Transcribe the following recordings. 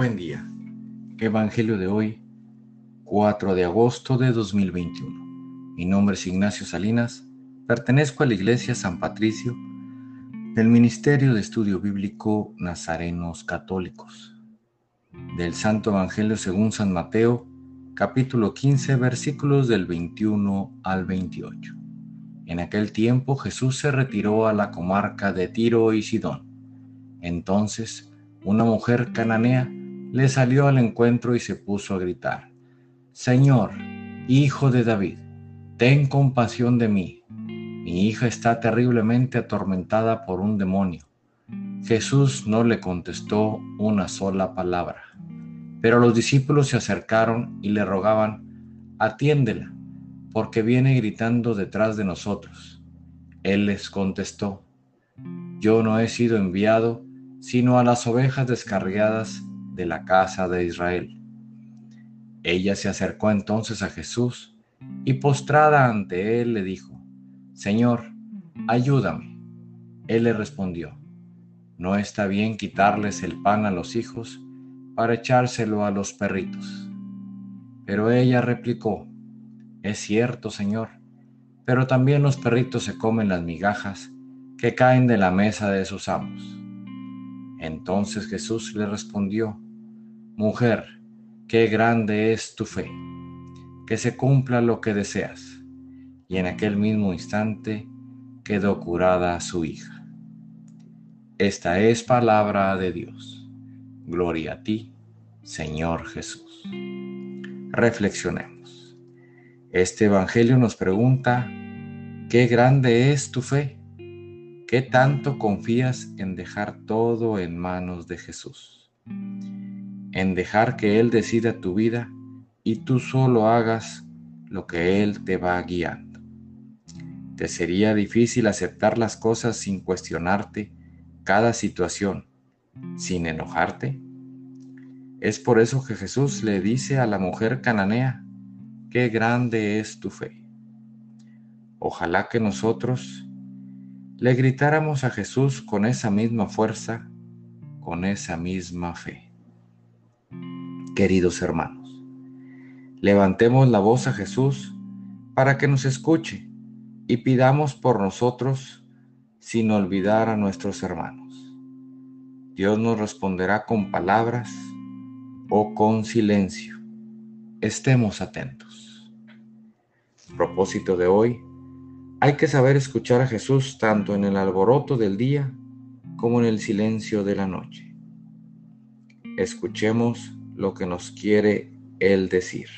Buen día. Evangelio de hoy, 4 de agosto de 2021. Mi nombre es Ignacio Salinas. Pertenezco a la Iglesia San Patricio del Ministerio de Estudio Bíblico Nazarenos Católicos. Del Santo Evangelio según San Mateo, capítulo 15, versículos del 21 al 28. En aquel tiempo Jesús se retiró a la comarca de Tiro y Sidón. Entonces, una mujer cananea le salió al encuentro y se puso a gritar, Señor, hijo de David, ten compasión de mí. Mi hija está terriblemente atormentada por un demonio. Jesús no le contestó una sola palabra, pero los discípulos se acercaron y le rogaban, atiéndela, porque viene gritando detrás de nosotros. Él les contestó, yo no he sido enviado sino a las ovejas descarriadas de la casa de Israel. Ella se acercó entonces a Jesús y postrada ante él le dijo, Señor, ayúdame. Él le respondió, no está bien quitarles el pan a los hijos para echárselo a los perritos. Pero ella replicó, es cierto, Señor, pero también los perritos se comen las migajas que caen de la mesa de sus amos. Entonces Jesús le respondió, Mujer, qué grande es tu fe, que se cumpla lo que deseas. Y en aquel mismo instante quedó curada su hija. Esta es palabra de Dios. Gloria a ti, Señor Jesús. Reflexionemos. Este Evangelio nos pregunta, ¿qué grande es tu fe? ¿Qué tanto confías en dejar todo en manos de Jesús? En dejar que Él decida tu vida y tú solo hagas lo que Él te va guiando. ¿Te sería difícil aceptar las cosas sin cuestionarte cada situación, sin enojarte? Es por eso que Jesús le dice a la mujer cananea, qué grande es tu fe. Ojalá que nosotros le gritáramos a Jesús con esa misma fuerza, con esa misma fe. Queridos hermanos, levantemos la voz a Jesús para que nos escuche y pidamos por nosotros sin olvidar a nuestros hermanos. Dios nos responderá con palabras o con silencio. Estemos atentos. Propósito de hoy, hay que saber escuchar a Jesús tanto en el alboroto del día como en el silencio de la noche. Escuchemos lo que nos quiere Él decir.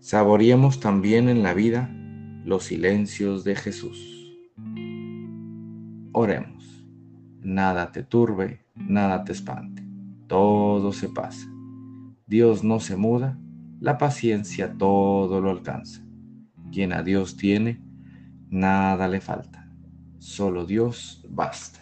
Saboreemos también en la vida los silencios de Jesús. Oremos. Nada te turbe, nada te espante. Todo se pasa. Dios no se muda la paciencia todo lo alcanza. Quien a Dios tiene, nada le falta. Solo Dios basta.